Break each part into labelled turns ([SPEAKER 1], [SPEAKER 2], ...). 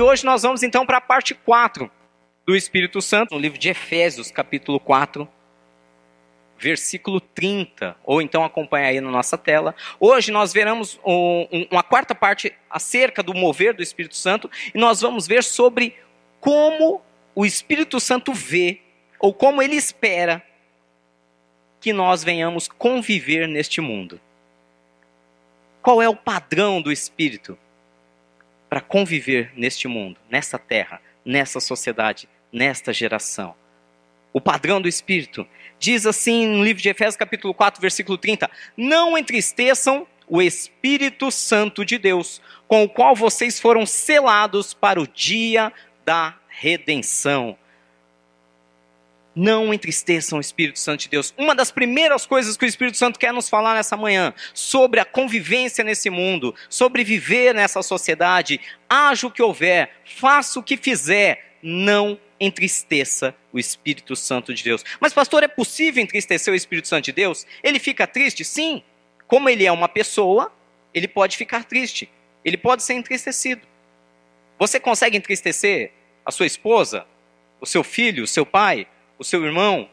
[SPEAKER 1] E hoje nós vamos então para a parte 4 do Espírito Santo, no livro de Efésios, capítulo 4, versículo 30, ou então acompanha aí na nossa tela. Hoje nós veremos um, um, uma quarta parte acerca do mover do Espírito Santo, e nós vamos ver sobre como o Espírito Santo vê, ou como ele espera que nós venhamos conviver neste mundo. Qual é o padrão do Espírito para conviver neste mundo, nessa terra, nessa sociedade, nesta geração? O padrão do Espírito diz assim no livro de Efésios, capítulo 4, versículo 30: Não entristeçam o Espírito Santo de Deus, com o qual vocês foram selados para o dia da redenção. Não entristeçam o Espírito Santo de Deus. Uma das primeiras coisas que o Espírito Santo quer nos falar nessa manhã, sobre a convivência nesse mundo, sobre viver nessa sociedade, haja o que houver, faça o que fizer, não entristeça o Espírito Santo de Deus. Mas, pastor, é possível entristecer o Espírito Santo de Deus? Ele fica triste? Sim. Como ele é uma pessoa, ele pode ficar triste. Ele pode ser entristecido. Você consegue entristecer a sua esposa, o seu filho, o seu pai, o seu irmão,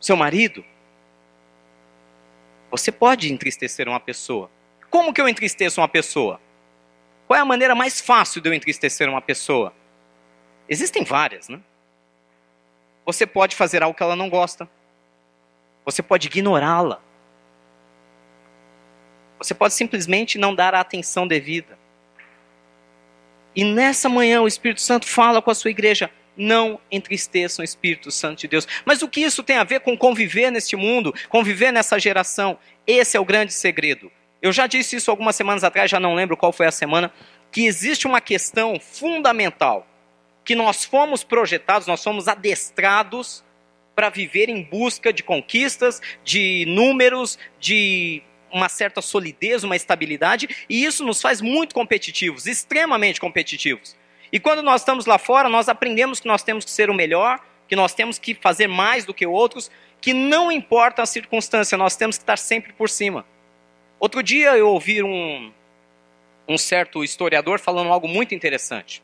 [SPEAKER 1] o seu marido? Você pode entristecer uma pessoa. Como que eu entristeço uma pessoa? Qual é a maneira mais fácil de eu entristecer uma pessoa? Existem várias, né? Você pode fazer algo que ela não gosta. Você pode ignorá-la. Você pode simplesmente não dar a atenção devida. E nessa manhã o Espírito Santo fala com a sua igreja: não entristeçam o Espírito Santo de Deus. Mas o que isso tem a ver com conviver neste mundo, conviver nessa geração? Esse é o grande segredo. Eu já disse isso algumas semanas atrás, já não lembro qual foi a semana, que existe uma questão fundamental que nós fomos projetados, nós fomos adestrados para viver em busca de conquistas, de números, de uma certa solidez, uma estabilidade, e isso nos faz muito competitivos, extremamente competitivos. E quando nós estamos lá fora, nós aprendemos que nós temos que ser o melhor, que nós temos que fazer mais do que outros, que não importa a circunstância, nós temos que estar sempre por cima. Outro dia eu ouvi um, um certo historiador falando algo muito interessante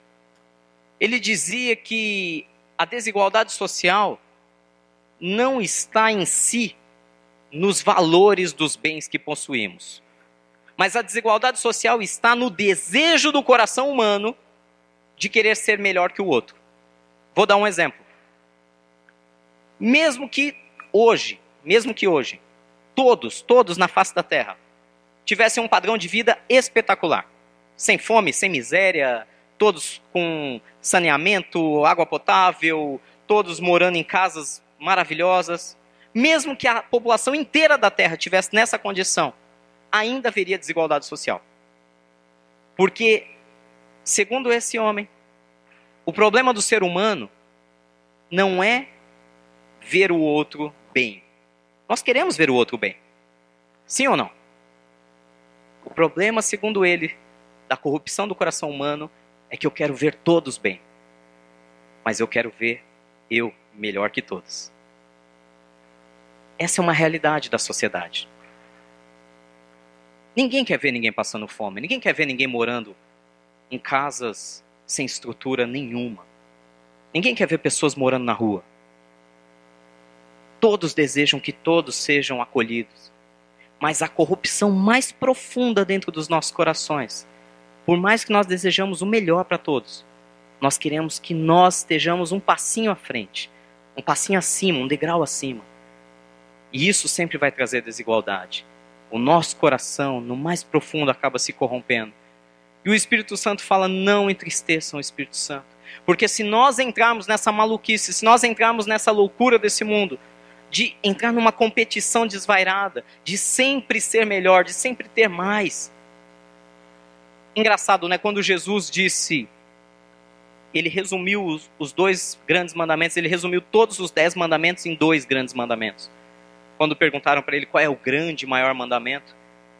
[SPEAKER 1] ele dizia que a desigualdade social não está em si nos valores dos bens que possuímos. Mas a desigualdade social está no desejo do coração humano de querer ser melhor que o outro. Vou dar um exemplo. Mesmo que hoje, mesmo que hoje, todos, todos na face da terra tivessem um padrão de vida espetacular, sem fome, sem miséria, todos com saneamento, água potável, todos morando em casas maravilhosas. Mesmo que a população inteira da Terra tivesse nessa condição, ainda haveria desigualdade social. Porque, segundo esse homem, o problema do ser humano não é ver o outro bem. Nós queremos ver o outro bem. Sim ou não? O problema, segundo ele, da corrupção do coração humano é que eu quero ver todos bem, mas eu quero ver eu melhor que todos. Essa é uma realidade da sociedade. Ninguém quer ver ninguém passando fome, ninguém quer ver ninguém morando em casas sem estrutura nenhuma. Ninguém quer ver pessoas morando na rua. Todos desejam que todos sejam acolhidos. Mas a corrupção mais profunda dentro dos nossos corações por mais que nós desejamos o melhor para todos, nós queremos que nós estejamos um passinho à frente, um passinho acima, um degrau acima. E isso sempre vai trazer desigualdade. O nosso coração, no mais profundo, acaba se corrompendo. E o Espírito Santo fala: não entristeçam o Espírito Santo. Porque se nós entrarmos nessa maluquice, se nós entrarmos nessa loucura desse mundo, de entrar numa competição desvairada, de sempre ser melhor, de sempre ter mais, Engraçado, né? Quando Jesus disse, ele resumiu os, os dois grandes mandamentos, ele resumiu todos os dez mandamentos em dois grandes mandamentos. Quando perguntaram para ele qual é o grande maior mandamento,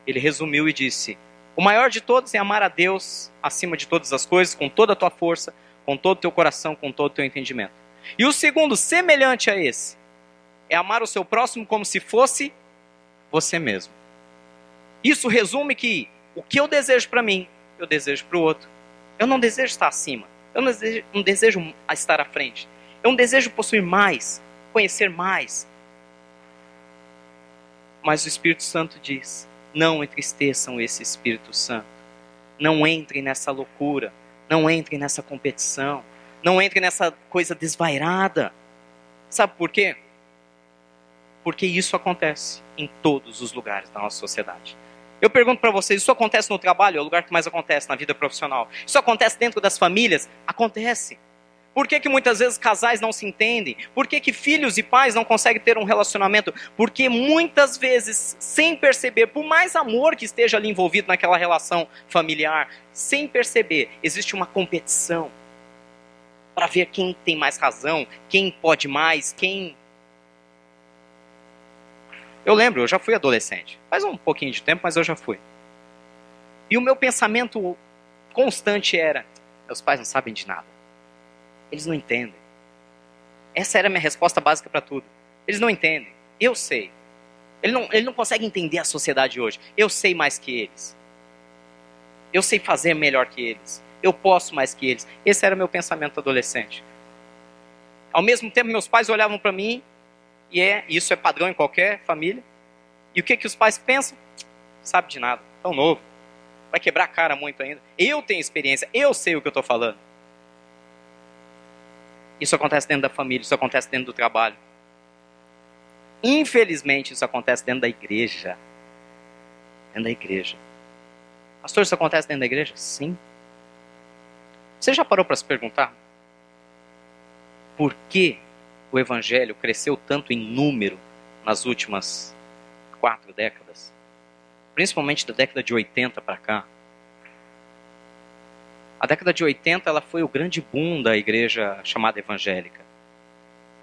[SPEAKER 1] ele resumiu e disse: O maior de todos é amar a Deus acima de todas as coisas, com toda a tua força, com todo o teu coração, com todo o teu entendimento. E o segundo, semelhante a esse, é amar o seu próximo como se fosse você mesmo. Isso resume que o que eu desejo para mim, eu desejo para o outro. Eu não desejo estar acima. Eu não desejo, não desejo estar à frente. Eu não desejo possuir mais, conhecer mais. Mas o Espírito Santo diz: não entristeçam esse Espírito Santo. Não entrem nessa loucura. Não entrem nessa competição. Não entrem nessa coisa desvairada. Sabe por quê? Porque isso acontece em todos os lugares da nossa sociedade. Eu pergunto para vocês: isso acontece no trabalho? É o lugar que mais acontece na vida profissional. Isso acontece dentro das famílias? Acontece. Por que, que muitas vezes casais não se entendem? Por que, que filhos e pais não conseguem ter um relacionamento? Porque muitas vezes, sem perceber, por mais amor que esteja ali envolvido naquela relação familiar, sem perceber, existe uma competição para ver quem tem mais razão, quem pode mais, quem eu lembro, eu já fui adolescente. Faz um pouquinho de tempo, mas eu já fui. E o meu pensamento constante era: meus pais não sabem de nada. Eles não entendem. Essa era a minha resposta básica para tudo. Eles não entendem. Eu sei. Ele não, ele não consegue entender a sociedade hoje. Eu sei mais que eles. Eu sei fazer melhor que eles. Eu posso mais que eles. Esse era meu pensamento adolescente. Ao mesmo tempo, meus pais olhavam para mim e é, isso é padrão em qualquer família. E o que, que os pais pensam? Sabe de nada, tão novo. Vai quebrar a cara muito ainda. Eu tenho experiência, eu sei o que eu estou falando. Isso acontece dentro da família, isso acontece dentro do trabalho. Infelizmente, isso acontece dentro da igreja. Dentro da igreja. Pastor, isso acontece dentro da igreja? Sim. Você já parou para se perguntar? Por que o evangelho cresceu tanto em número nas últimas quatro décadas, principalmente da década de 80 para cá. A década de 80 ela foi o grande boom da igreja chamada evangélica.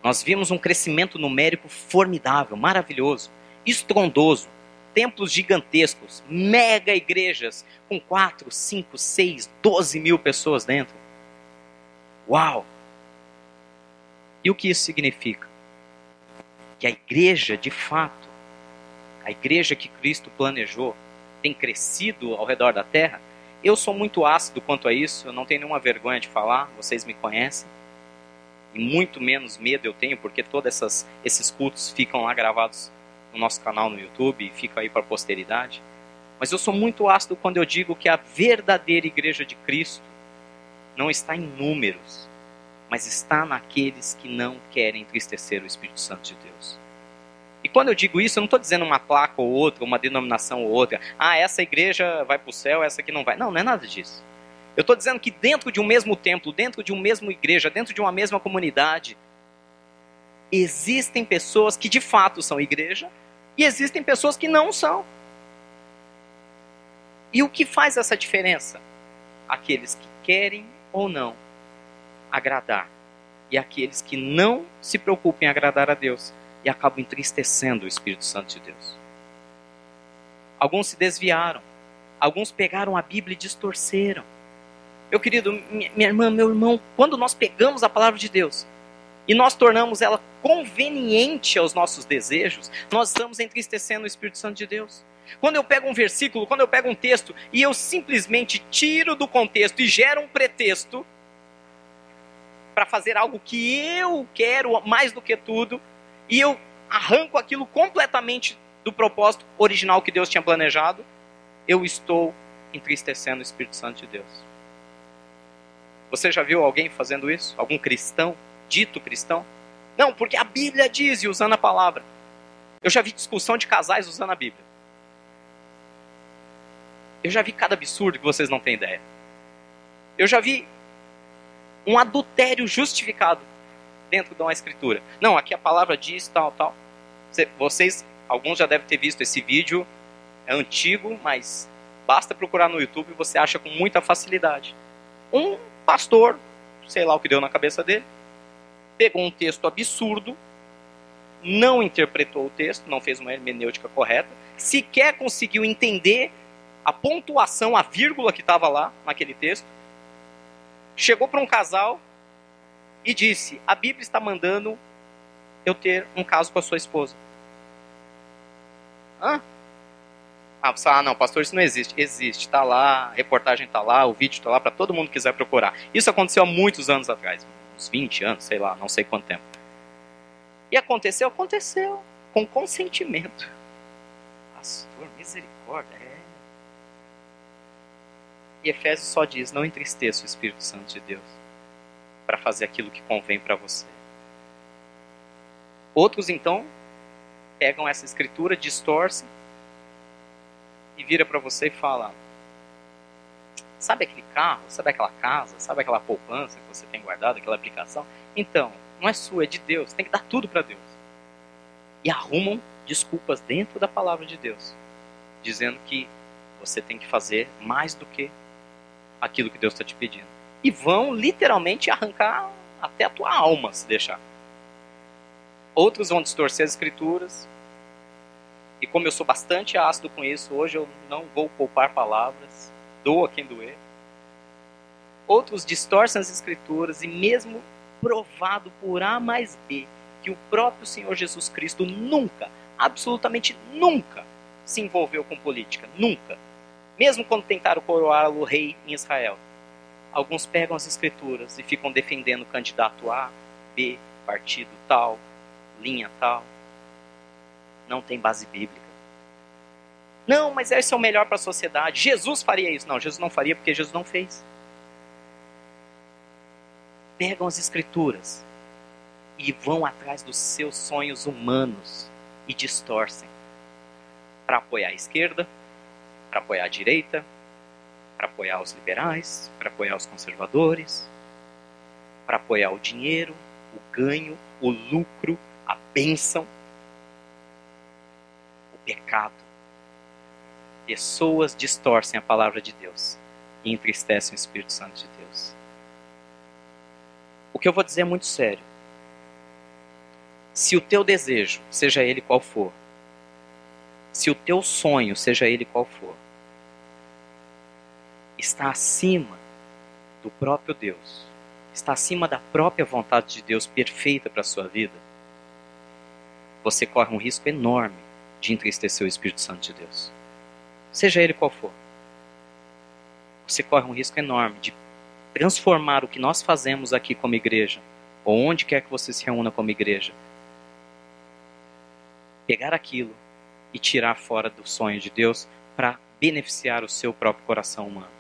[SPEAKER 1] Nós vimos um crescimento numérico formidável, maravilhoso, estrondoso. Templos gigantescos, mega igrejas com 4, 5, 6, 12 mil pessoas dentro. Uau! E o que isso significa? Que a igreja, de fato, a igreja que Cristo planejou, tem crescido ao redor da terra. Eu sou muito ácido quanto a isso, eu não tenho nenhuma vergonha de falar, vocês me conhecem. E muito menos medo eu tenho, porque todos esses cultos ficam lá gravados no nosso canal no YouTube e ficam aí para a posteridade. Mas eu sou muito ácido quando eu digo que a verdadeira igreja de Cristo não está em números, mas está naqueles que não querem entristecer o Espírito Santo de Deus. E quando eu digo isso, eu não estou dizendo uma placa ou outra, uma denominação ou outra. Ah, essa igreja vai para o céu, essa aqui não vai. Não, não é nada disso. Eu estou dizendo que dentro de um mesmo templo, dentro de uma mesma igreja, dentro de uma mesma comunidade, existem pessoas que de fato são igreja e existem pessoas que não são. E o que faz essa diferença? Aqueles que querem ou não agradar. E aqueles que não se preocupem em agradar a Deus e acabam entristecendo o Espírito Santo de Deus. Alguns se desviaram, alguns pegaram a Bíblia e distorceram. Meu querido, minha irmã, meu irmão, quando nós pegamos a palavra de Deus e nós tornamos ela conveniente aos nossos desejos, nós estamos entristecendo o Espírito Santo de Deus. Quando eu pego um versículo, quando eu pego um texto e eu simplesmente tiro do contexto e gero um pretexto, para fazer algo que eu quero mais do que tudo, e eu arranco aquilo completamente do propósito original que Deus tinha planejado, eu estou entristecendo o Espírito Santo de Deus. Você já viu alguém fazendo isso? Algum cristão, dito cristão? Não, porque a Bíblia diz, e usando a palavra. Eu já vi discussão de casais usando a Bíblia. Eu já vi cada absurdo que vocês não têm ideia. Eu já vi um adultério justificado dentro de uma escritura. Não, aqui a palavra diz tal, tal. Vocês, alguns já devem ter visto esse vídeo, é antigo, mas basta procurar no YouTube e você acha com muita facilidade. Um pastor, sei lá o que deu na cabeça dele, pegou um texto absurdo, não interpretou o texto, não fez uma hermenêutica correta, sequer conseguiu entender a pontuação, a vírgula que estava lá naquele texto, chegou para um casal e disse: A Bíblia está mandando eu ter um caso com a sua esposa. Hã? Ah, você, ah, não, pastor, isso não existe. Existe, está lá, a reportagem está lá, o vídeo está lá para todo mundo que quiser procurar. Isso aconteceu há muitos anos atrás, uns 20 anos, sei lá, não sei quanto tempo. E aconteceu, aconteceu, com consentimento. Pastor, misericórdia, é. E Efésios só diz: não entristeça o Espírito Santo de Deus para fazer aquilo que convém para você. Outros, então, pegam essa escritura, distorcem e vira para você e fala: Sabe aquele carro? Sabe aquela casa? Sabe aquela poupança que você tem guardado, aquela aplicação? Então, não é sua, é de Deus. Tem que dar tudo para Deus. E arrumam desculpas dentro da palavra de Deus, dizendo que você tem que fazer mais do que aquilo que Deus está te pedindo. E vão literalmente arrancar até a tua alma, se deixar. Outros vão distorcer as escrituras. E como eu sou bastante ácido com isso, hoje eu não vou poupar palavras. Doa quem doer. Outros distorcem as escrituras e mesmo provado por A mais B que o próprio Senhor Jesus Cristo nunca, absolutamente nunca, se envolveu com política. Nunca. Mesmo quando tentaram coroá-lo rei em Israel. Alguns pegam as escrituras e ficam defendendo o candidato A, B, partido tal, linha tal. Não tem base bíblica. Não, mas esse é o melhor para a sociedade. Jesus faria isso. Não, Jesus não faria porque Jesus não fez. Pegam as escrituras e vão atrás dos seus sonhos humanos e distorcem para apoiar a esquerda, para apoiar a direita, para apoiar os liberais, para apoiar os conservadores, para apoiar o dinheiro, o ganho, o lucro, a bênção, o pecado. Pessoas distorcem a palavra de Deus e entristecem o Espírito Santo de Deus. O que eu vou dizer é muito sério. Se o teu desejo, seja ele qual for, se o teu sonho, seja ele qual for, está acima do próprio Deus, está acima da própria vontade de Deus perfeita para a sua vida, você corre um risco enorme de entristecer o Espírito Santo de Deus. Seja ele qual for. Você corre um risco enorme de transformar o que nós fazemos aqui como igreja, ou onde quer que você se reúna como igreja, pegar aquilo e tirar fora do sonho de Deus para beneficiar o seu próprio coração humano.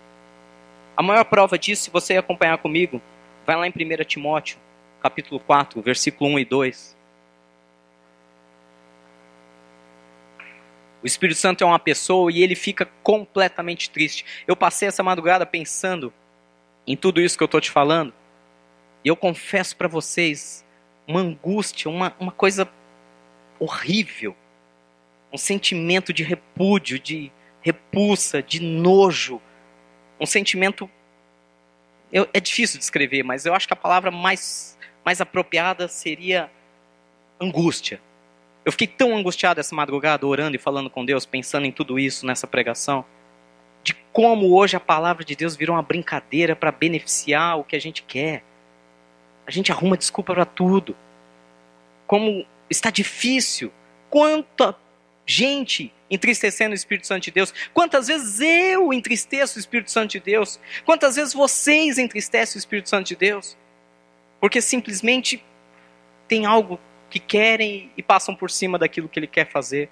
[SPEAKER 1] A maior prova disso, se você acompanhar comigo, vai lá em 1 Timóteo, capítulo 4, versículo 1 e 2. O Espírito Santo é uma pessoa e ele fica completamente triste. Eu passei essa madrugada pensando em tudo isso que eu estou te falando. E eu confesso para vocês uma angústia, uma, uma coisa horrível. Um sentimento de repúdio, de repulsa, de nojo, um sentimento. Eu, é difícil descrever, mas eu acho que a palavra mais, mais apropriada seria angústia. Eu fiquei tão angustiado essa madrugada, orando e falando com Deus, pensando em tudo isso nessa pregação, de como hoje a palavra de Deus virou uma brincadeira para beneficiar o que a gente quer. A gente arruma desculpa para tudo. Como está difícil. Quanta gente entristecendo o Espírito Santo de Deus. Quantas vezes eu entristeço o Espírito Santo de Deus? Quantas vezes vocês entristecem o Espírito Santo de Deus? Porque simplesmente tem algo que querem e passam por cima daquilo que ele quer fazer.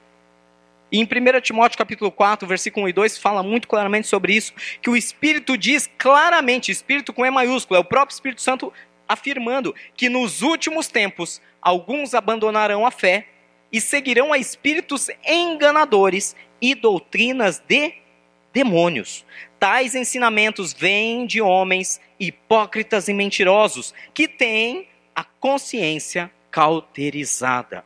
[SPEAKER 1] E em 1 Timóteo capítulo 4, versículo 1 e 2, fala muito claramente sobre isso, que o Espírito diz claramente, Espírito com E maiúsculo, é o próprio Espírito Santo afirmando que nos últimos tempos alguns abandonarão a fé e seguirão a espíritos enganadores e doutrinas de demônios. Tais ensinamentos vêm de homens hipócritas e mentirosos que têm a consciência cauterizada.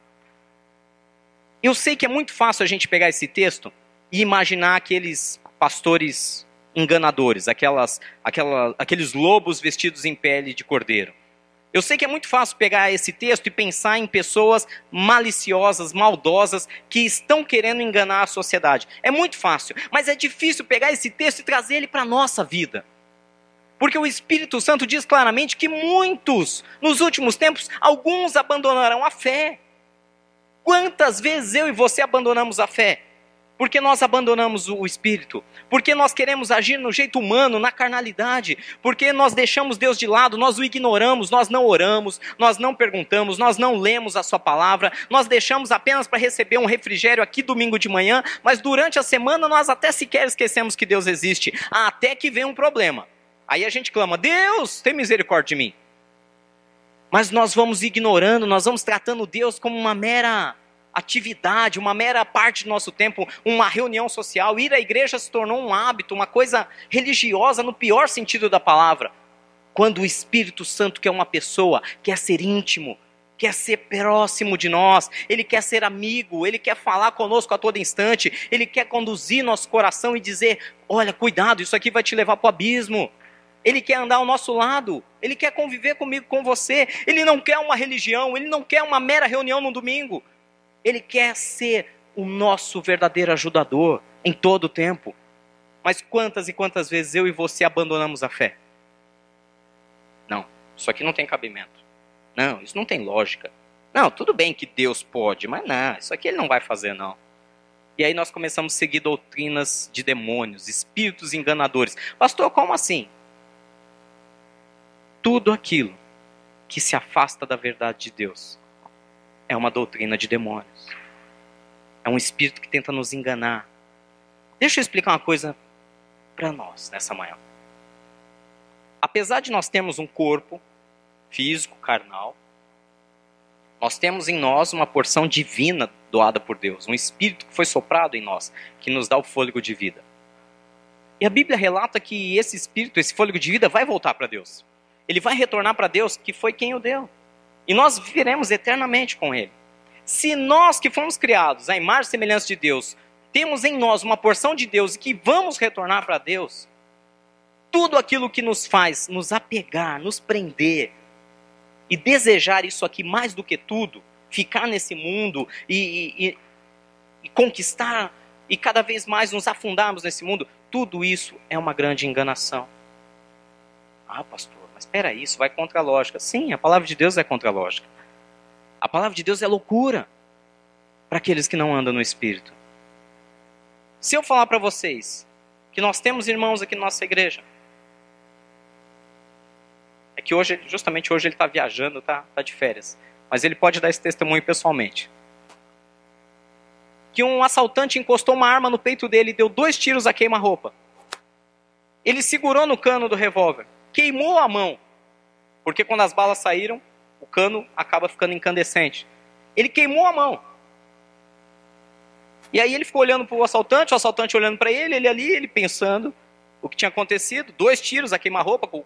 [SPEAKER 1] Eu sei que é muito fácil a gente pegar esse texto e imaginar aqueles pastores enganadores, aquelas, aquela, aqueles lobos vestidos em pele de cordeiro. Eu sei que é muito fácil pegar esse texto e pensar em pessoas maliciosas, maldosas, que estão querendo enganar a sociedade. É muito fácil, mas é difícil pegar esse texto e trazer ele para a nossa vida. Porque o Espírito Santo diz claramente que muitos, nos últimos tempos, alguns abandonarão a fé. Quantas vezes eu e você abandonamos a fé? Porque nós abandonamos o espírito? Porque nós queremos agir no jeito humano, na carnalidade? Porque nós deixamos Deus de lado, nós o ignoramos, nós não oramos, nós não perguntamos, nós não lemos a sua palavra, nós deixamos apenas para receber um refrigério aqui domingo de manhã, mas durante a semana nós até sequer esquecemos que Deus existe, até que vem um problema. Aí a gente clama: "Deus, tem misericórdia de mim". Mas nós vamos ignorando, nós vamos tratando Deus como uma mera atividade, uma mera parte do nosso tempo, uma reunião social. Ir à igreja se tornou um hábito, uma coisa religiosa no pior sentido da palavra. Quando o Espírito Santo, que é uma pessoa, quer ser íntimo, quer ser próximo de nós, ele quer ser amigo, ele quer falar conosco a todo instante, ele quer conduzir nosso coração e dizer: olha, cuidado, isso aqui vai te levar para o abismo. Ele quer andar ao nosso lado, ele quer conviver comigo, com você. Ele não quer uma religião, ele não quer uma mera reunião no domingo. Ele quer ser o nosso verdadeiro ajudador em todo o tempo. Mas quantas e quantas vezes eu e você abandonamos a fé? Não, isso aqui não tem cabimento. Não, isso não tem lógica. Não, tudo bem que Deus pode, mas não, isso aqui ele não vai fazer não. E aí nós começamos a seguir doutrinas de demônios, espíritos enganadores. Pastor, como assim? Tudo aquilo que se afasta da verdade de Deus é uma doutrina de demônios. É um espírito que tenta nos enganar. Deixa eu explicar uma coisa para nós nessa manhã. Apesar de nós termos um corpo físico, carnal, nós temos em nós uma porção divina doada por Deus, um espírito que foi soprado em nós, que nos dá o fôlego de vida. E a Bíblia relata que esse espírito, esse fôlego de vida, vai voltar para Deus. Ele vai retornar para Deus, que foi quem o deu. E nós viveremos eternamente com Ele. Se nós que fomos criados à imagem e semelhança de Deus, temos em nós uma porção de Deus e que vamos retornar para Deus, tudo aquilo que nos faz nos apegar, nos prender e desejar isso aqui mais do que tudo, ficar nesse mundo e, e, e conquistar e cada vez mais nos afundarmos nesse mundo, tudo isso é uma grande enganação. Ah, pastor, mas espera isso, vai contra a lógica. Sim, a palavra de Deus é contra a lógica. A palavra de Deus é loucura para aqueles que não andam no Espírito. Se eu falar para vocês que nós temos irmãos aqui na nossa igreja, é que hoje, justamente hoje ele está viajando, tá, tá de férias, mas ele pode dar esse testemunho pessoalmente. Que um assaltante encostou uma arma no peito dele e deu dois tiros a queima-roupa. Ele segurou no cano do revólver queimou a mão. Porque quando as balas saíram, o cano acaba ficando incandescente. Ele queimou a mão. E aí ele ficou olhando para o assaltante, o assaltante olhando para ele, ele ali, ele pensando o que tinha acontecido. Dois tiros a queima-roupa, com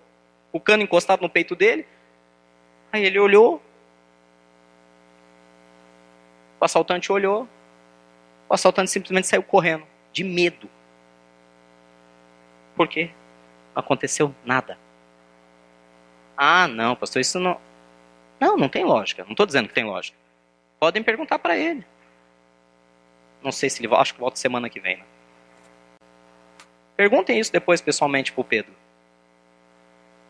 [SPEAKER 1] o cano encostado no peito dele. Aí ele olhou. O assaltante olhou. O assaltante simplesmente saiu correndo, de medo. Por quê? Não aconteceu nada. Ah, não, pastor, isso não. Não, não tem lógica. Não estou dizendo que tem lógica. Podem perguntar para ele. Não sei se ele volta, acho que volta semana que vem. Né? Perguntem isso depois pessoalmente para o Pedro.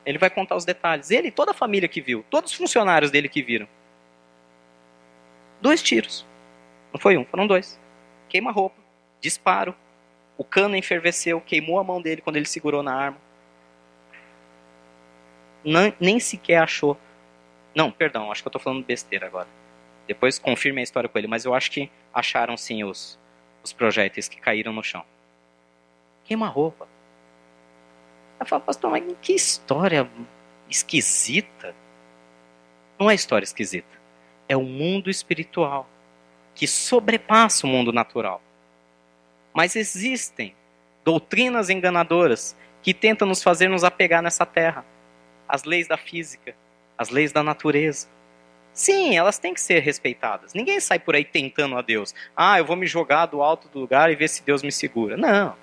[SPEAKER 1] Ele vai contar os detalhes. Ele e toda a família que viu, todos os funcionários dele que viram. Dois tiros. Não foi um, foram dois. Queima roupa, disparo. O cano enferveceu, queimou a mão dele quando ele segurou na arma não, nem sequer achou. Não, perdão, acho que eu estou falando besteira agora. Depois confirme a história com ele, mas eu acho que acharam sim os, os projéteis que caíram no chão. Queima roupa. Eu falo, pastor, mas que história esquisita. Não é história esquisita. É o mundo espiritual que sobrepassa o mundo natural. Mas existem doutrinas enganadoras que tentam nos fazer nos apegar nessa terra as leis da física, as leis da natureza. Sim, elas têm que ser respeitadas. Ninguém sai por aí tentando a Deus. Ah, eu vou me jogar do alto do lugar e ver se Deus me segura. Não.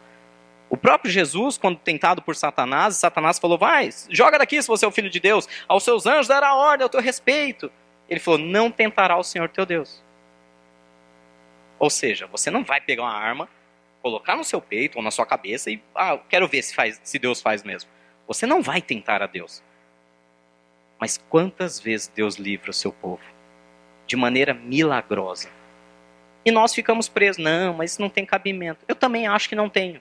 [SPEAKER 1] O próprio Jesus, quando tentado por Satanás, Satanás falou: Vai, joga daqui se você é o filho de Deus. Aos seus anjos dará ordem ao teu respeito. Ele falou: Não tentará o Senhor teu Deus. Ou seja, você não vai pegar uma arma, colocar no seu peito ou na sua cabeça e, ah, quero ver se, faz, se Deus faz mesmo. Você não vai tentar a Deus. Mas quantas vezes Deus livra o seu povo? De maneira milagrosa. E nós ficamos presos. Não, mas isso não tem cabimento. Eu também acho que não tenho.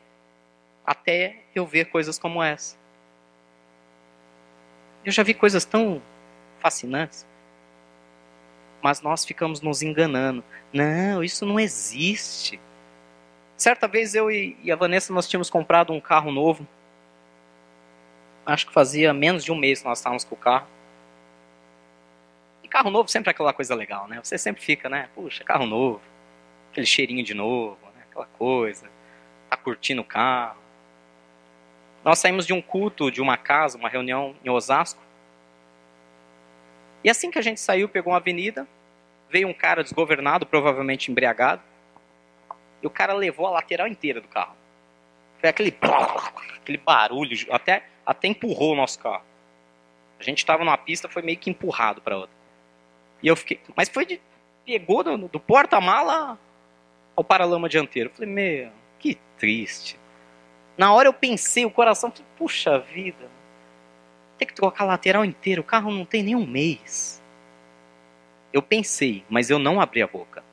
[SPEAKER 1] Até eu ver coisas como essa. Eu já vi coisas tão fascinantes. Mas nós ficamos nos enganando. Não, isso não existe. Certa vez eu e a Vanessa nós tínhamos comprado um carro novo. Acho que fazia menos de um mês que nós estávamos com o carro. Carro novo sempre é aquela coisa legal, né? Você sempre fica, né? Puxa, carro novo. Aquele cheirinho de novo, né? aquela coisa. Tá curtindo o carro. Nós saímos de um culto, de uma casa, uma reunião em Osasco. E assim que a gente saiu, pegou uma avenida, veio um cara desgovernado, provavelmente embriagado, e o cara levou a lateral inteira do carro. Foi aquele, aquele barulho, até, até empurrou o nosso carro. A gente estava numa pista, foi meio que empurrado para outra. E eu fiquei, mas foi de, pegou do, do porta-mala ao paralama dianteiro. Eu falei, meu, que triste. Na hora eu pensei, o coração, puxa vida, ter que trocar a lateral inteira. O carro não tem nem um mês. Eu pensei, mas eu não abri a boca.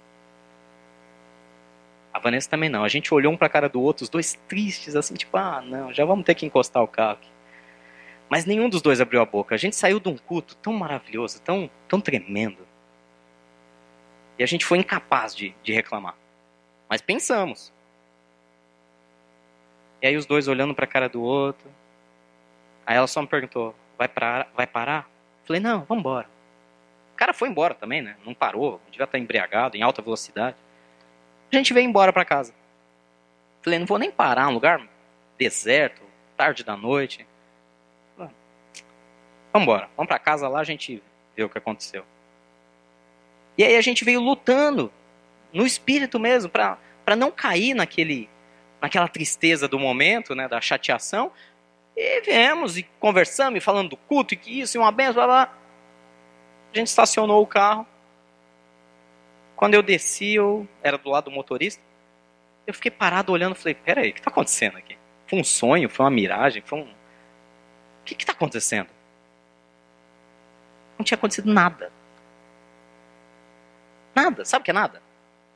[SPEAKER 1] A Vanessa também não. A gente olhou um para a cara do outro, os dois tristes, assim, tipo, ah, não, já vamos ter que encostar o carro aqui. Mas nenhum dos dois abriu a boca. A gente saiu de um culto tão maravilhoso, tão, tão tremendo. E a gente foi incapaz de, de reclamar. Mas pensamos. E aí os dois olhando para a cara do outro, Aí ela só me perguntou: vai, pra, vai parar? Falei: não, vamos embora. O cara foi embora também, né? Não parou, devia estar embriagado, em alta velocidade. A gente veio embora para casa. Falei: não vou nem parar, um lugar deserto, tarde da noite. Vamos embora, vamos para casa lá, a gente vê o que aconteceu. E aí a gente veio lutando no espírito mesmo para não cair naquele naquela tristeza do momento, né, da chateação, e viemos e conversamos, e falando do culto, e que isso, e uma benção, blá, blá. A gente estacionou o carro. Quando eu desci, eu era do lado do motorista. Eu fiquei parado olhando falei, peraí, o que está acontecendo aqui? Foi um sonho? Foi uma miragem? Foi um... O que está acontecendo? Não tinha acontecido nada. Nada. Sabe o que é nada?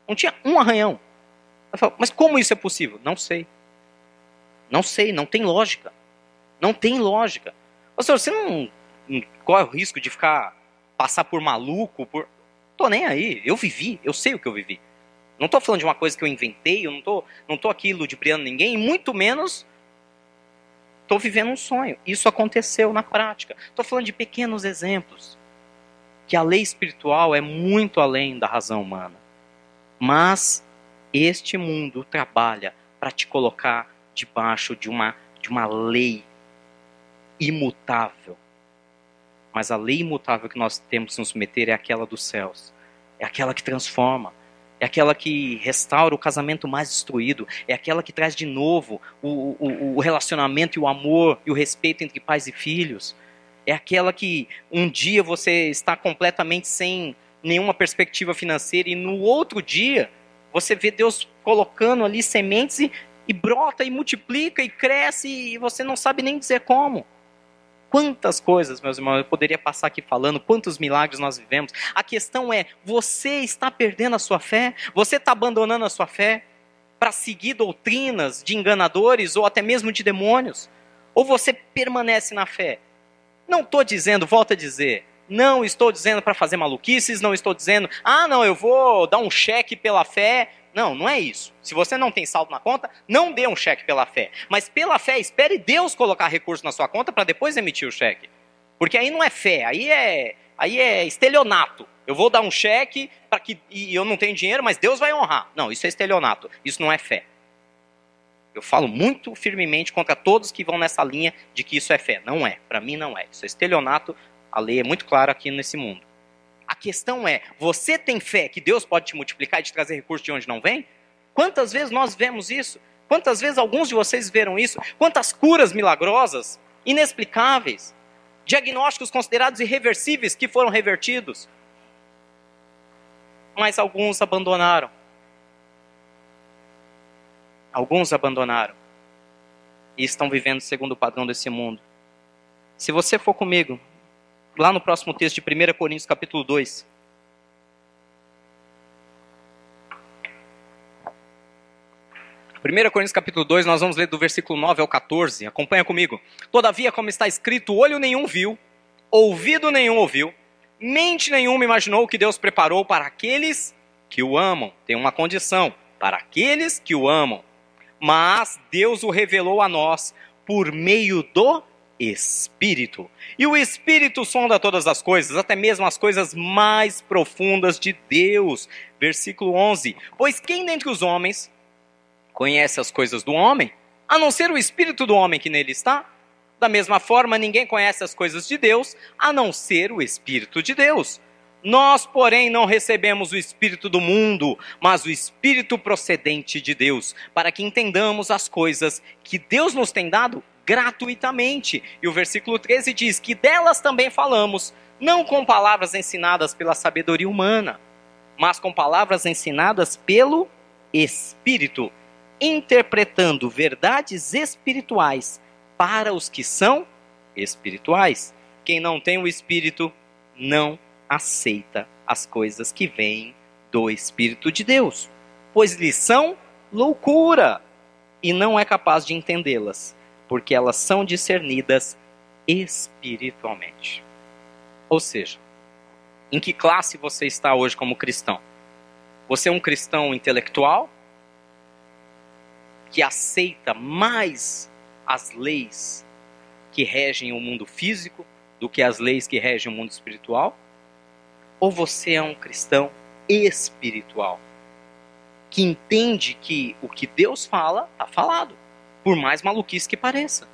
[SPEAKER 1] Não tinha um arranhão. Falo, mas como isso é possível? Não sei. Não sei, não tem lógica. Não tem lógica. Pastor, você não, não corre o risco de ficar passar por maluco, por tô nem aí. Eu vivi, eu sei o que eu vivi. Não estou falando de uma coisa que eu inventei, eu não tô, não tô aqui ludibriando ninguém, muito menos estou vivendo um sonho. Isso aconteceu na prática. Estou falando de pequenos exemplos. Que a lei espiritual é muito além da razão humana. Mas este mundo trabalha para te colocar debaixo de uma, de uma lei imutável. Mas a lei imutável que nós temos que nos submeter é aquela dos céus. É aquela que transforma. É aquela que restaura o casamento mais destruído. É aquela que traz de novo o, o, o relacionamento e o amor e o respeito entre pais e filhos. É aquela que um dia você está completamente sem nenhuma perspectiva financeira e no outro dia você vê Deus colocando ali sementes e, e brota e multiplica e cresce e você não sabe nem dizer como. Quantas coisas, meus irmãos, eu poderia passar aqui falando, quantos milagres nós vivemos. A questão é: você está perdendo a sua fé? Você está abandonando a sua fé para seguir doutrinas de enganadores ou até mesmo de demônios? Ou você permanece na fé? Não estou dizendo, volto a dizer, não estou dizendo para fazer maluquices, não estou dizendo, ah, não, eu vou dar um cheque pela fé não, não é isso. Se você não tem saldo na conta, não dê um cheque pela fé. Mas pela fé, espere Deus colocar recurso na sua conta para depois emitir o cheque. Porque aí não é fé, aí é, aí é estelionato. Eu vou dar um cheque para que e eu não tenho dinheiro, mas Deus vai honrar. Não, isso é estelionato. Isso não é fé. Eu falo muito firmemente contra todos que vão nessa linha de que isso é fé. Não é. Para mim não é. Isso é estelionato. A lei é muito clara aqui nesse mundo. A questão é: você tem fé que Deus pode te multiplicar e te trazer recursos de onde não vem? Quantas vezes nós vemos isso? Quantas vezes alguns de vocês viram isso? Quantas curas milagrosas, inexplicáveis, diagnósticos considerados irreversíveis que foram revertidos? Mas alguns abandonaram. Alguns abandonaram e estão vivendo segundo o padrão desse mundo. Se você for comigo lá no próximo texto de 1 Coríntios capítulo 2. 1 Coríntios capítulo 2, nós vamos ler do versículo 9 ao 14. Acompanha comigo. Todavia, como está escrito, olho nenhum viu, ouvido nenhum ouviu, mente nenhuma imaginou o que Deus preparou para aqueles que o amam. Tem uma condição: para aqueles que o amam. Mas Deus o revelou a nós por meio do Espírito. E o Espírito sonda todas as coisas, até mesmo as coisas mais profundas de Deus. Versículo 11: Pois quem dentre os homens conhece as coisas do homem, a não ser o Espírito do homem que nele está? Da mesma forma, ninguém conhece as coisas de Deus, a não ser o Espírito de Deus. Nós, porém, não recebemos o Espírito do mundo, mas o Espírito procedente de Deus, para que entendamos as coisas que Deus nos tem dado gratuitamente. E o versículo 13 diz que delas também falamos, não com palavras ensinadas pela sabedoria humana, mas com palavras ensinadas pelo Espírito, interpretando verdades espirituais para os que são espirituais. Quem não tem o Espírito não aceita as coisas que vêm do Espírito de Deus, pois lhes são loucura e não é capaz de entendê-las porque elas são discernidas espiritualmente. Ou seja, em que classe você está hoje como cristão? Você é um cristão intelectual que aceita mais as leis que regem o mundo físico do que as leis que regem o mundo espiritual? Ou você é um cristão espiritual que entende que o que Deus fala está falado? Por mais maluquice que pareça.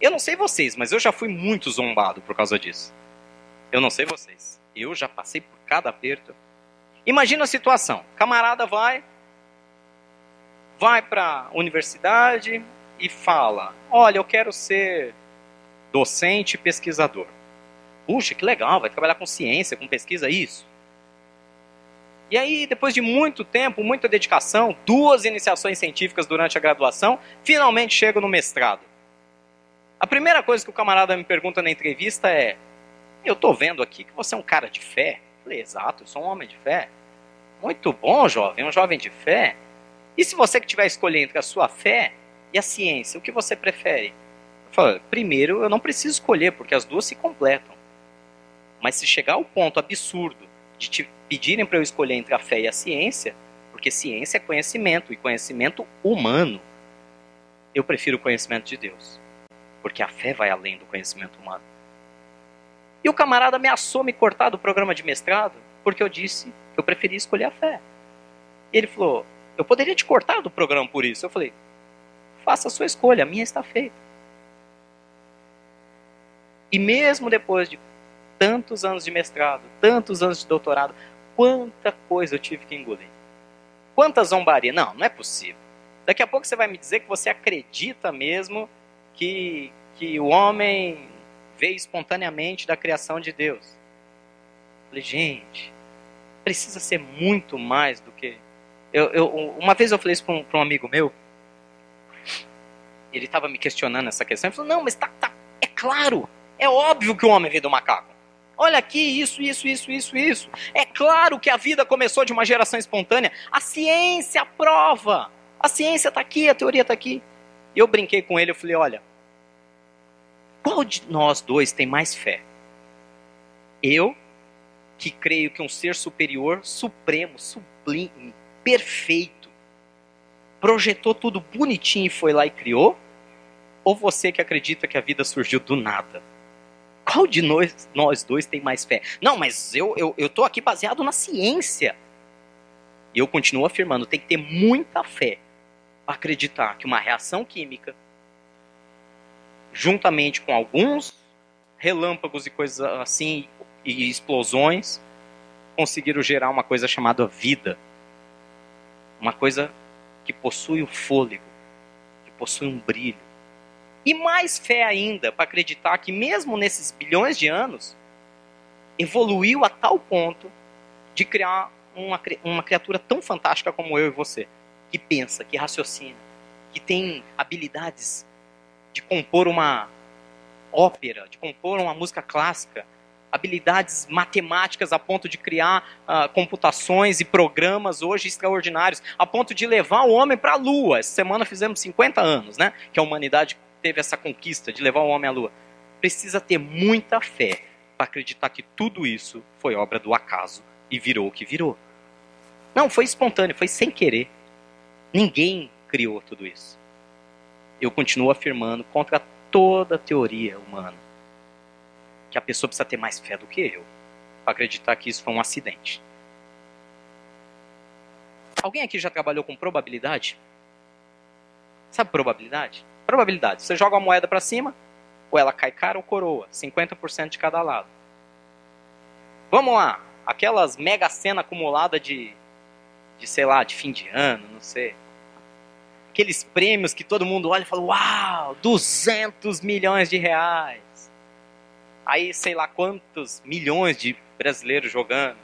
[SPEAKER 1] Eu não sei vocês, mas eu já fui muito zombado por causa disso. Eu não sei vocês. Eu já passei por cada aperto. Imagina a situação: camarada vai, vai para a universidade e fala: Olha, eu quero ser docente e pesquisador. Puxa, que legal, vai trabalhar com ciência, com pesquisa, isso. E aí, depois de muito tempo, muita dedicação, duas iniciações científicas durante a graduação, finalmente chego no mestrado. A primeira coisa que o camarada me pergunta na entrevista é: Eu estou vendo aqui que você é um cara de fé. Eu falei: Exato, eu sou um homem de fé. Muito bom, jovem, um jovem de fé. E se você que tiver escolher entre a sua fé e a ciência, o que você prefere? Eu falo: Primeiro, eu não preciso escolher, porque as duas se completam. Mas se chegar ao ponto absurdo de te pedirem para eu escolher entre a fé e a ciência, porque ciência é conhecimento e conhecimento humano. Eu prefiro o conhecimento de Deus, porque a fé vai além do conhecimento humano. E o camarada ameaçou me cortar do programa de mestrado porque eu disse que eu preferia escolher a fé. E ele falou: Eu poderia te cortar do programa por isso. Eu falei: Faça a sua escolha, a minha está feita. E mesmo depois de tantos anos de mestrado, tantos anos de doutorado, quanta coisa eu tive que engolir. Quanta zombaria. Não, não é possível. Daqui a pouco você vai me dizer que você acredita mesmo que, que o homem veio espontaneamente da criação de Deus. Eu falei, gente, precisa ser muito mais do que. Eu, eu, uma vez eu falei isso para um, um, amigo meu, ele estava me questionando essa questão. Ele falou: Não, mas tá, tá, é claro, é óbvio que o homem veio do macaco. Olha aqui, isso, isso, isso, isso, isso. É claro que a vida começou de uma geração espontânea. A ciência prova. A ciência está aqui, a teoria está aqui. E eu brinquei com ele, eu falei, olha, qual de nós dois tem mais fé? Eu, que creio que um ser superior, supremo, sublime, perfeito, projetou tudo bonitinho e foi lá e criou? Ou você que acredita que a vida surgiu do nada? Qual de nós, nós dois tem mais fé? Não, mas eu, eu, eu tô aqui baseado na ciência. E eu continuo afirmando, tem que ter muita fé para acreditar que uma reação química, juntamente com alguns relâmpagos e coisas assim, e explosões, conseguiram gerar uma coisa chamada vida. Uma coisa que possui o fôlego, que possui um brilho e mais fé ainda para acreditar que, mesmo nesses bilhões de anos, evoluiu a tal ponto de criar uma, uma criatura tão fantástica como eu e você, que pensa, que raciocina, que tem habilidades de compor uma ópera, de compor uma música clássica, habilidades matemáticas a ponto de criar uh, computações e programas hoje extraordinários, a ponto de levar o homem para a Lua. Essa semana fizemos 50 anos, né? Que a humanidade teve essa conquista de levar o homem à Lua. Precisa ter muita fé para acreditar que tudo isso foi obra do acaso e virou o que virou. Não, foi espontâneo, foi sem querer. Ninguém criou tudo isso. Eu continuo afirmando contra toda teoria humana que a pessoa precisa ter mais fé do que eu para acreditar que isso foi um acidente. Alguém aqui já trabalhou com probabilidade? Sabe probabilidade? Probabilidade. Você joga uma moeda para cima, ou ela cai cara ou coroa, 50% de cada lado. Vamos lá, aquelas mega cena acumulada de, de, sei lá, de fim de ano, não sei. Aqueles prêmios que todo mundo olha e fala, uau, 200 milhões de reais. Aí, sei lá quantos milhões de brasileiros jogando.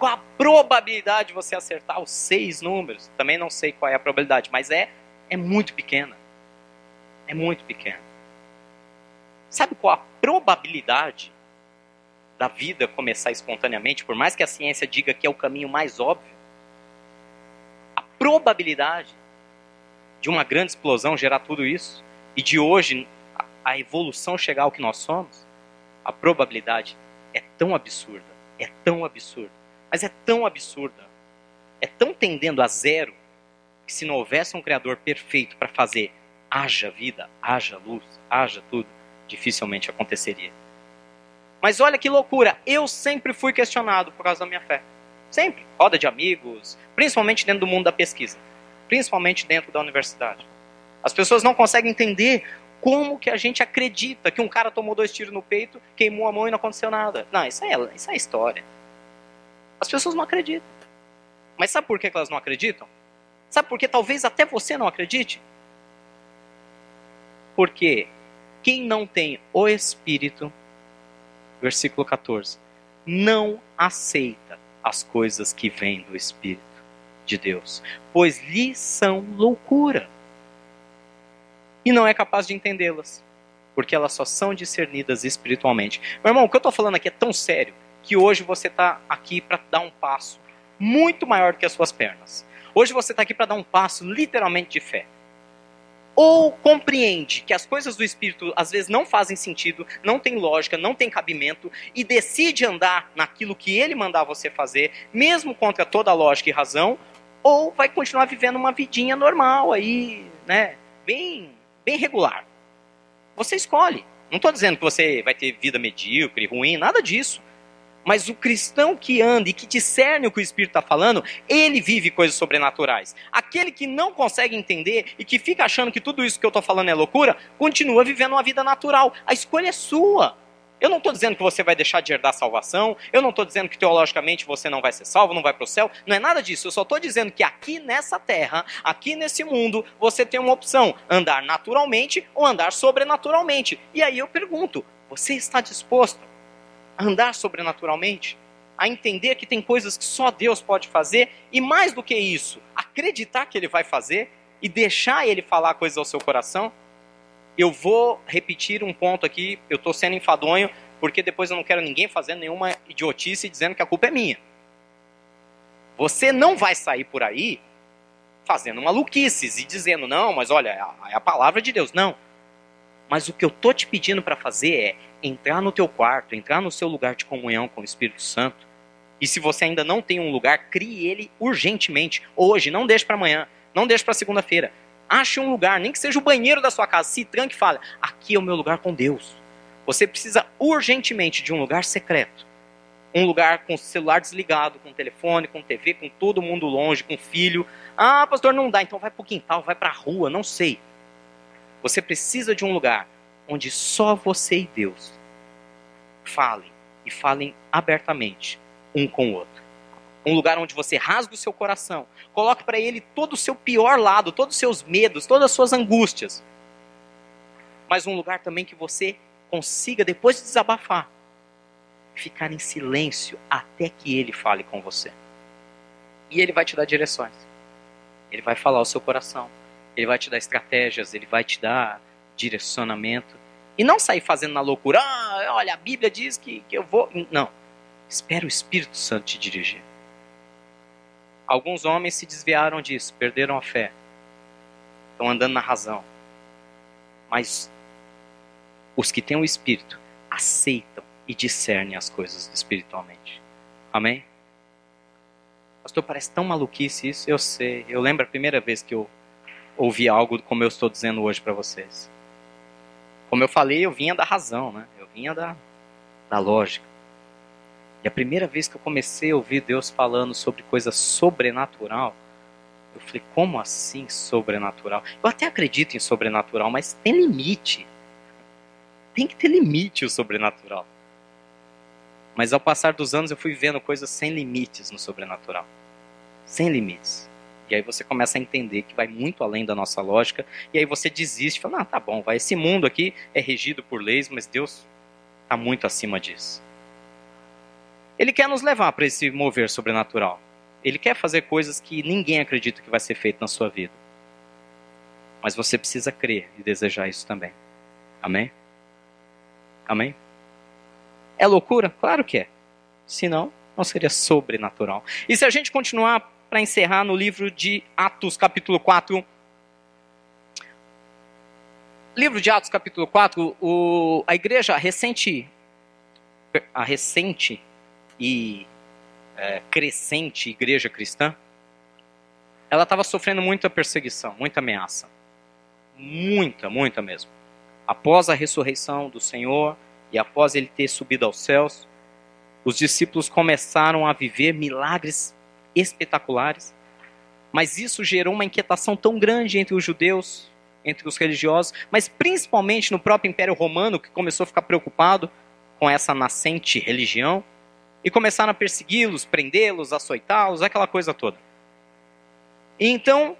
[SPEAKER 1] Qual a probabilidade de você acertar os seis números? Também não sei qual é a probabilidade, mas é, é muito pequena. É muito pequena. Sabe qual a probabilidade da vida começar espontaneamente, por mais que a ciência diga que é o caminho mais óbvio? A probabilidade de uma grande explosão gerar tudo isso e de hoje a evolução chegar ao que nós somos? a probabilidade é tão absurda, é tão absurda, mas é tão absurda, é tão tendendo a zero, que se não houvesse um Criador perfeito para fazer haja vida, haja luz, haja tudo, dificilmente aconteceria. Mas olha que loucura, eu sempre fui questionado por causa da minha fé. Sempre. Roda de amigos, principalmente dentro do mundo da pesquisa, principalmente dentro da universidade. As pessoas não conseguem entender como que a gente acredita que um cara tomou dois tiros no peito, queimou a mão e não aconteceu nada? Não, isso é, isso é história. As pessoas não acreditam. Mas sabe por que elas não acreditam? Sabe por que talvez até você não acredite? Porque quem não tem o Espírito, versículo 14, não aceita as coisas que vêm do Espírito de Deus, pois lhe são loucura e não é capaz de entendê-las, porque elas só são discernidas espiritualmente. Meu irmão, o que eu estou falando aqui é tão sério que hoje você está aqui para dar um passo muito maior do que as suas pernas. Hoje você está aqui para dar um passo literalmente de fé. Ou compreende que as coisas do Espírito às vezes não fazem sentido, não tem lógica, não tem cabimento, e decide andar naquilo que ele mandar você fazer, mesmo contra toda lógica e razão, ou vai continuar vivendo uma vidinha normal aí, né? Bem bem regular. Você escolhe. Não estou dizendo que você vai ter vida medíocre, ruim, nada disso. Mas o cristão que anda e que discerne o que o Espírito está falando, ele vive coisas sobrenaturais. Aquele que não consegue entender e que fica achando que tudo isso que eu estou falando é loucura, continua vivendo uma vida natural. A escolha é sua. Eu não estou dizendo que você vai deixar de herdar salvação, eu não estou dizendo que teologicamente você não vai ser salvo, não vai para o céu, não é nada disso. Eu só estou dizendo que aqui nessa terra, aqui nesse mundo, você tem uma opção: andar naturalmente ou andar sobrenaturalmente. E aí eu pergunto: você está disposto andar sobrenaturalmente? A entender que tem coisas que só Deus pode fazer e mais do que isso, acreditar que Ele vai fazer e deixar Ele falar coisas ao seu coração? Eu vou repetir um ponto aqui, eu estou sendo enfadonho, porque depois eu não quero ninguém fazendo nenhuma idiotice dizendo que a culpa é minha. Você não vai sair por aí fazendo maluquices e dizendo, não, mas olha, é, é a palavra de Deus. Não. Mas o que eu estou te pedindo para fazer é entrar no teu quarto, entrar no seu lugar de comunhão com o Espírito Santo. E se você ainda não tem um lugar, crie ele urgentemente, hoje, não deixe para amanhã, não deixe para segunda-feira. Ache um lugar, nem que seja o banheiro da sua casa, se tranque e fale: aqui é o meu lugar com Deus. Você precisa urgentemente de um lugar secreto. Um lugar com o celular desligado, com telefone, com TV, com todo mundo longe, com filho. Ah, pastor, não dá, então vai para o quintal, vai para a rua, não sei. Você precisa de um lugar onde só você e Deus falem e falem abertamente um com o outro um lugar onde você rasga o seu coração, coloque para ele todo o seu pior lado, todos os seus medos, todas as suas angústias. Mas um lugar também que você consiga, depois de desabafar, ficar em silêncio até que ele fale com você. E ele vai te dar direções. Ele vai falar o seu coração. Ele vai te dar estratégias, ele vai te dar direcionamento. E não sair fazendo na loucura, ah, olha, a Bíblia diz que, que eu vou. Não. Espera o Espírito Santo te dirigir. Alguns homens se desviaram disso, perderam a fé. Estão andando na razão. Mas os que têm o Espírito aceitam e discernem as coisas espiritualmente. Amém? Pastor, parece tão maluquice isso. Eu sei. Eu lembro a primeira vez que eu ouvi algo como eu estou dizendo hoje para vocês. Como eu falei, eu vinha da razão, né? Eu vinha da, da lógica. E a primeira vez que eu comecei a ouvir Deus falando sobre coisa sobrenatural, eu falei, como assim sobrenatural? Eu até acredito em sobrenatural, mas tem limite. Tem que ter limite o sobrenatural. Mas ao passar dos anos eu fui vendo coisas sem limites no sobrenatural. Sem limites. E aí você começa a entender que vai muito além da nossa lógica. E aí você desiste, fala, ah, tá bom, vai. Esse mundo aqui é regido por leis, mas Deus está muito acima disso. Ele quer nos levar para esse mover sobrenatural. Ele quer fazer coisas que ninguém acredita que vai ser feito na sua vida. Mas você precisa crer e desejar isso também. Amém? Amém? É loucura? Claro que é. Senão, não seria sobrenatural. E se a gente continuar para encerrar no livro de Atos, capítulo 4. Livro de Atos, capítulo 4, o, a igreja recente, a recente e é, crescente igreja cristã, ela estava sofrendo muita perseguição, muita ameaça. Muita, muita mesmo. Após a ressurreição do Senhor e após ele ter subido aos céus, os discípulos começaram a viver milagres espetaculares. Mas isso gerou uma inquietação tão grande entre os judeus, entre os religiosos, mas principalmente no próprio Império Romano, que começou a ficar preocupado com essa nascente religião e começaram a persegui-los, prendê-los, açoitá-los, aquela coisa toda. E então,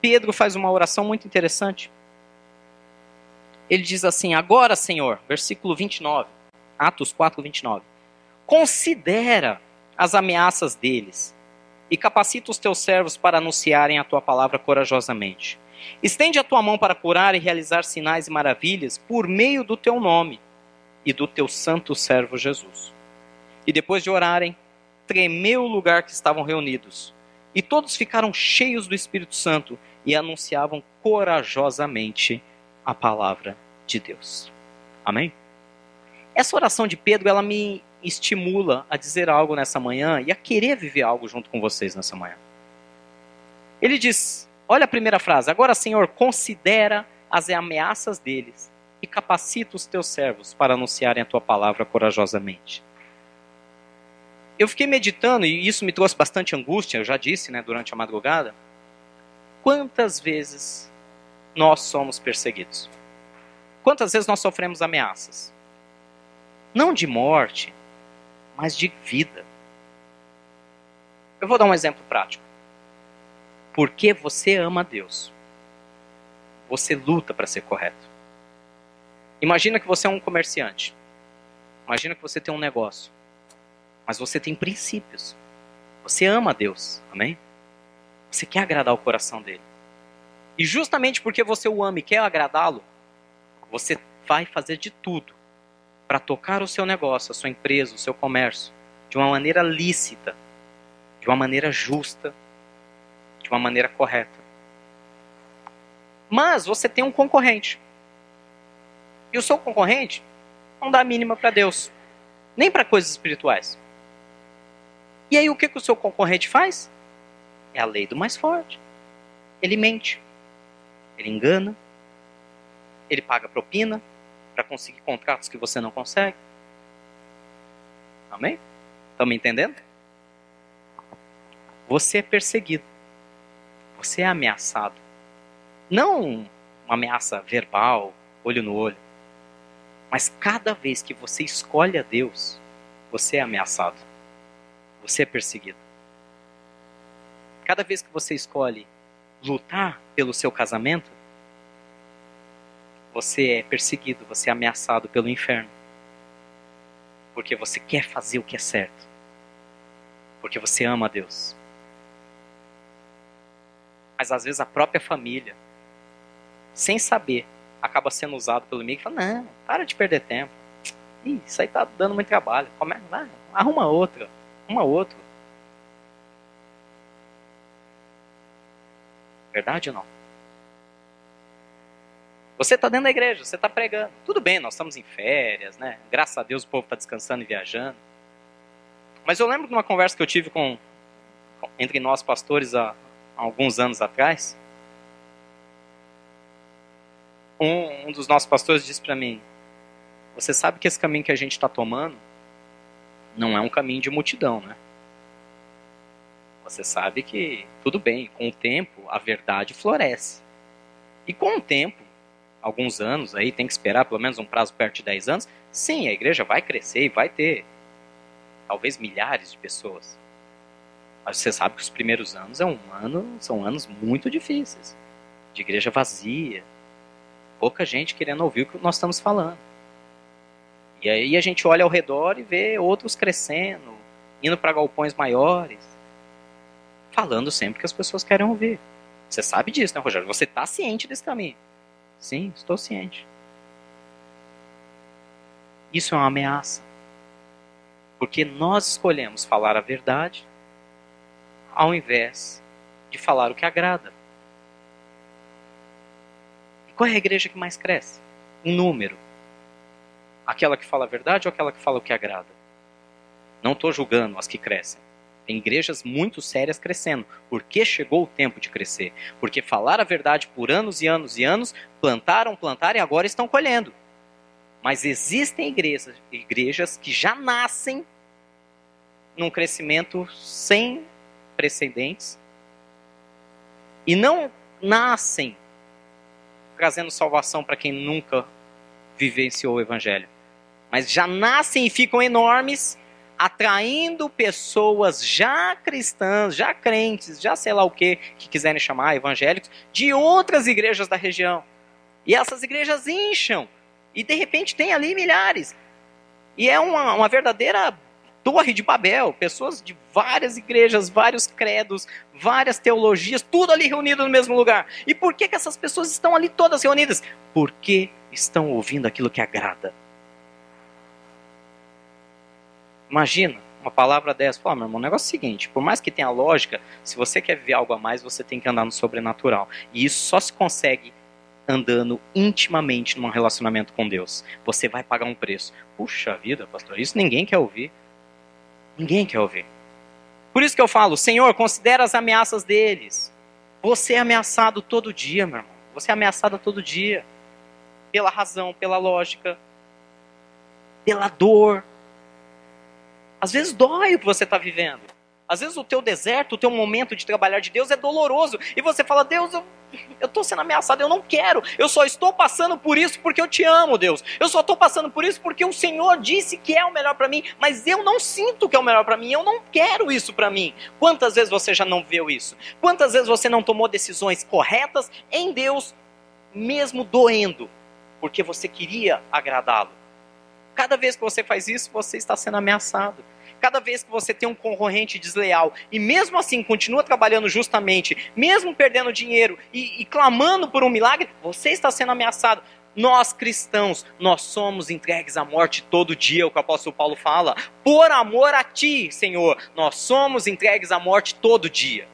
[SPEAKER 1] Pedro faz uma oração muito interessante. Ele diz assim: Agora, Senhor, versículo 29, Atos 4, 29. Considera as ameaças deles e capacita os teus servos para anunciarem a tua palavra corajosamente. Estende a tua mão para curar e realizar sinais e maravilhas por meio do teu nome e do teu santo servo Jesus. E depois de orarem, tremeu o lugar que estavam reunidos. E todos ficaram cheios do Espírito Santo e anunciavam corajosamente a palavra de Deus. Amém? Essa oração de Pedro, ela me estimula a dizer algo nessa manhã e a querer viver algo junto com vocês nessa manhã. Ele diz: olha a primeira frase, agora, Senhor, considera as ameaças deles e capacita os teus servos para anunciarem a tua palavra corajosamente. Eu fiquei meditando e isso me trouxe bastante angústia, eu já disse, né, durante a madrugada. Quantas vezes nós somos perseguidos? Quantas vezes nós sofremos ameaças? Não de morte, mas de vida. Eu vou dar um exemplo prático. Porque você ama Deus, você luta para ser correto. Imagina que você é um comerciante. Imagina que você tem um negócio. Mas você tem princípios. Você ama Deus. Amém? Você quer agradar o coração dele. E justamente porque você o ama e quer agradá-lo, você vai fazer de tudo para tocar o seu negócio, a sua empresa, o seu comércio, de uma maneira lícita, de uma maneira justa, de uma maneira correta. Mas você tem um concorrente. E o seu concorrente não dá a mínima para Deus, nem para coisas espirituais. E aí o que, que o seu concorrente faz? É a lei do mais forte. Ele mente, ele engana, ele paga propina, para conseguir contratos que você não consegue. Amém? Estão me entendendo? Você é perseguido. Você é ameaçado. Não uma ameaça verbal, olho no olho. Mas cada vez que você escolhe a Deus, você é ameaçado. Você é perseguido. Cada vez que você escolhe lutar pelo seu casamento, você é perseguido, você é ameaçado pelo inferno. Porque você quer fazer o que é certo. Porque você ama a Deus. Mas às vezes a própria família, sem saber, acaba sendo usado pelo inimigo e fala, não, para de perder tempo. Ih, isso aí tá dando muito trabalho. Come... Vai, arruma outra. Arruma outro. Verdade ou não? Você está dentro da igreja, você está pregando. Tudo bem, nós estamos em férias, né? Graças a Deus o povo está descansando e viajando. Mas eu lembro de uma conversa que eu tive com entre nós pastores há, há alguns anos atrás. Um, um dos nossos pastores disse para mim: Você sabe que esse caminho que a gente está tomando não é um caminho de multidão, né? Você sabe que, tudo bem, com o tempo a verdade floresce. E com o tempo, alguns anos aí, tem que esperar pelo menos um prazo perto de 10 anos, sim, a igreja vai crescer e vai ter talvez milhares de pessoas. Mas você sabe que os primeiros anos é um ano, são anos muito difíceis. De igreja vazia, pouca gente querendo ouvir o que nós estamos falando. E aí a gente olha ao redor e vê outros crescendo, indo para galpões maiores, falando sempre que as pessoas querem ouvir. Você sabe disso, né, Rogério? Você está ciente desse caminho. Sim, estou ciente. Isso é uma ameaça. Porque nós escolhemos falar a verdade ao invés de falar o que agrada. E qual é a igreja que mais cresce? Um número. Aquela que fala a verdade ou aquela que fala o que agrada? Não estou julgando as que crescem. Tem igrejas muito sérias crescendo, porque chegou o tempo de crescer. Porque falaram a verdade por anos e anos e anos, plantaram, plantaram e agora estão colhendo. Mas existem igrejas, igrejas que já nascem num crescimento sem precedentes e não nascem trazendo salvação para quem nunca vivenciou o evangelho, mas já nascem e ficam enormes atraindo pessoas já cristãs, já crentes, já sei lá o que, que quiserem chamar, evangélicos, de outras igrejas da região. E essas igrejas incham. E de repente tem ali milhares. E é uma, uma verdadeira torre de Babel. Pessoas de várias igrejas, vários credos, várias teologias, tudo ali reunido no mesmo lugar. E por que, que essas pessoas estão ali todas reunidas? Porque estão ouvindo aquilo que agrada Imagina uma palavra dessa. Fala, meu irmão, o negócio é o seguinte: por mais que tenha lógica, se você quer ver algo a mais, você tem que andar no sobrenatural. E isso só se consegue andando intimamente num relacionamento com Deus. Você vai pagar um preço. Puxa vida, pastor, isso ninguém quer ouvir. Ninguém quer ouvir. Por isso que eu falo, Senhor, considera as ameaças deles. Você é ameaçado todo dia, meu irmão. Você é ameaçado todo dia. Pela razão, pela lógica, pela dor, às vezes dói o que você está vivendo. Às vezes o teu deserto, o teu momento de trabalhar de Deus é doloroso. E você fala, Deus, eu estou sendo ameaçado, eu não quero. Eu só estou passando por isso porque eu te amo, Deus. Eu só estou passando por isso porque o Senhor disse que é o melhor para mim. Mas eu não sinto que é o melhor para mim. Eu não quero isso para mim. Quantas vezes você já não viu isso? Quantas vezes você não tomou decisões corretas em Deus, mesmo doendo, porque você queria agradá-lo? Cada vez que você faz isso, você está sendo ameaçado. Cada vez que você tem um concorrente desleal e mesmo assim continua trabalhando justamente, mesmo perdendo dinheiro e, e clamando por um milagre, você está sendo ameaçado. Nós cristãos, nós somos entregues à morte todo dia, o que o apóstolo Paulo fala. Por amor a ti, Senhor, nós somos entregues à morte todo dia.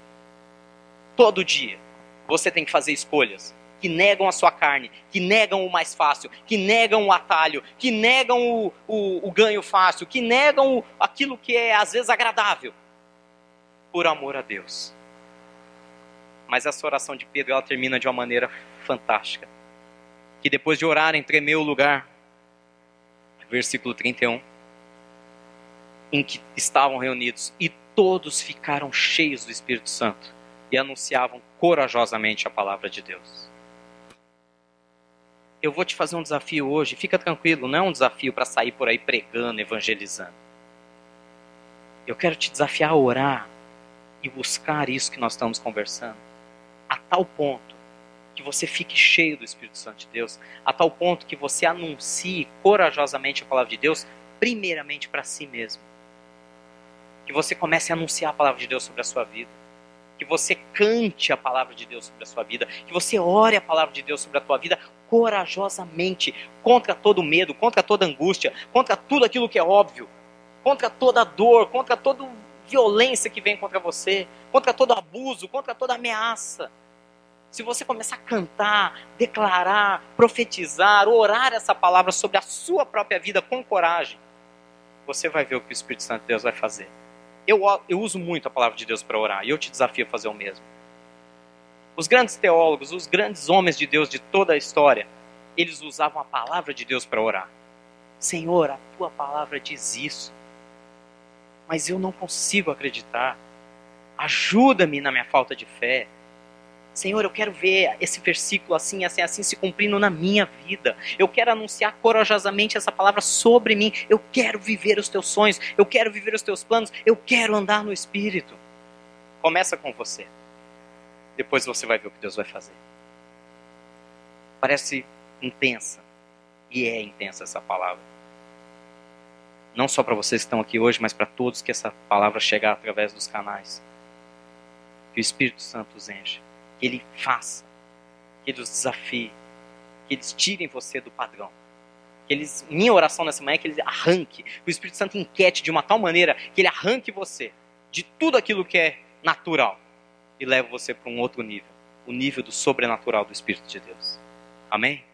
[SPEAKER 1] Todo dia. Você tem que fazer escolhas que negam a sua carne, que negam o mais fácil, que negam o atalho, que negam o, o, o ganho fácil, que negam aquilo que é às vezes agradável, por amor a Deus. Mas essa oração de Pedro ela termina de uma maneira fantástica. Que depois de orarem, tremeu o lugar. Versículo 31. Em que estavam reunidos e todos ficaram cheios do Espírito Santo e anunciavam corajosamente a palavra de Deus eu vou te fazer um desafio hoje, fica tranquilo, não é um desafio para sair por aí pregando, evangelizando. Eu quero te desafiar a orar e buscar isso que nós estamos conversando, a tal ponto que você fique cheio do Espírito Santo de Deus, a tal ponto que você anuncie corajosamente a palavra de Deus, primeiramente para si mesmo. Que você comece a anunciar a palavra de Deus sobre a sua vida que você cante a palavra de Deus sobre a sua vida, que você ore a palavra de Deus sobre a tua vida corajosamente contra todo medo, contra toda angústia, contra tudo aquilo que é óbvio, contra toda dor, contra toda violência que vem contra você, contra todo abuso, contra toda ameaça. Se você começar a cantar, declarar, profetizar, orar essa palavra sobre a sua própria vida com coragem, você vai ver o que o Espírito Santo de Deus vai fazer. Eu, eu uso muito a palavra de Deus para orar e eu te desafio a fazer o mesmo. Os grandes teólogos, os grandes homens de Deus de toda a história, eles usavam a palavra de Deus para orar. Senhor, a tua palavra diz isso, mas eu não consigo acreditar. Ajuda-me na minha falta de fé. Senhor, eu quero ver esse versículo assim, assim, assim se cumprindo na minha vida. Eu quero anunciar corajosamente essa palavra sobre mim. Eu quero viver os teus sonhos. Eu quero viver os teus planos. Eu quero andar no Espírito. Começa com você. Depois você vai ver o que Deus vai fazer. Parece intensa. E é intensa essa palavra. Não só para vocês que estão aqui hoje, mas para todos que essa palavra chegar através dos canais. Que o Espírito Santo os enche que Ele faça, que Ele os desafie, que eles tirem você do padrão. Que eles, minha oração nessa manhã é que Ele arranque, que o Espírito Santo enquete de uma tal maneira que Ele arranque você de tudo aquilo que é natural e leve você para um outro nível, o nível do sobrenatural do Espírito de Deus. Amém?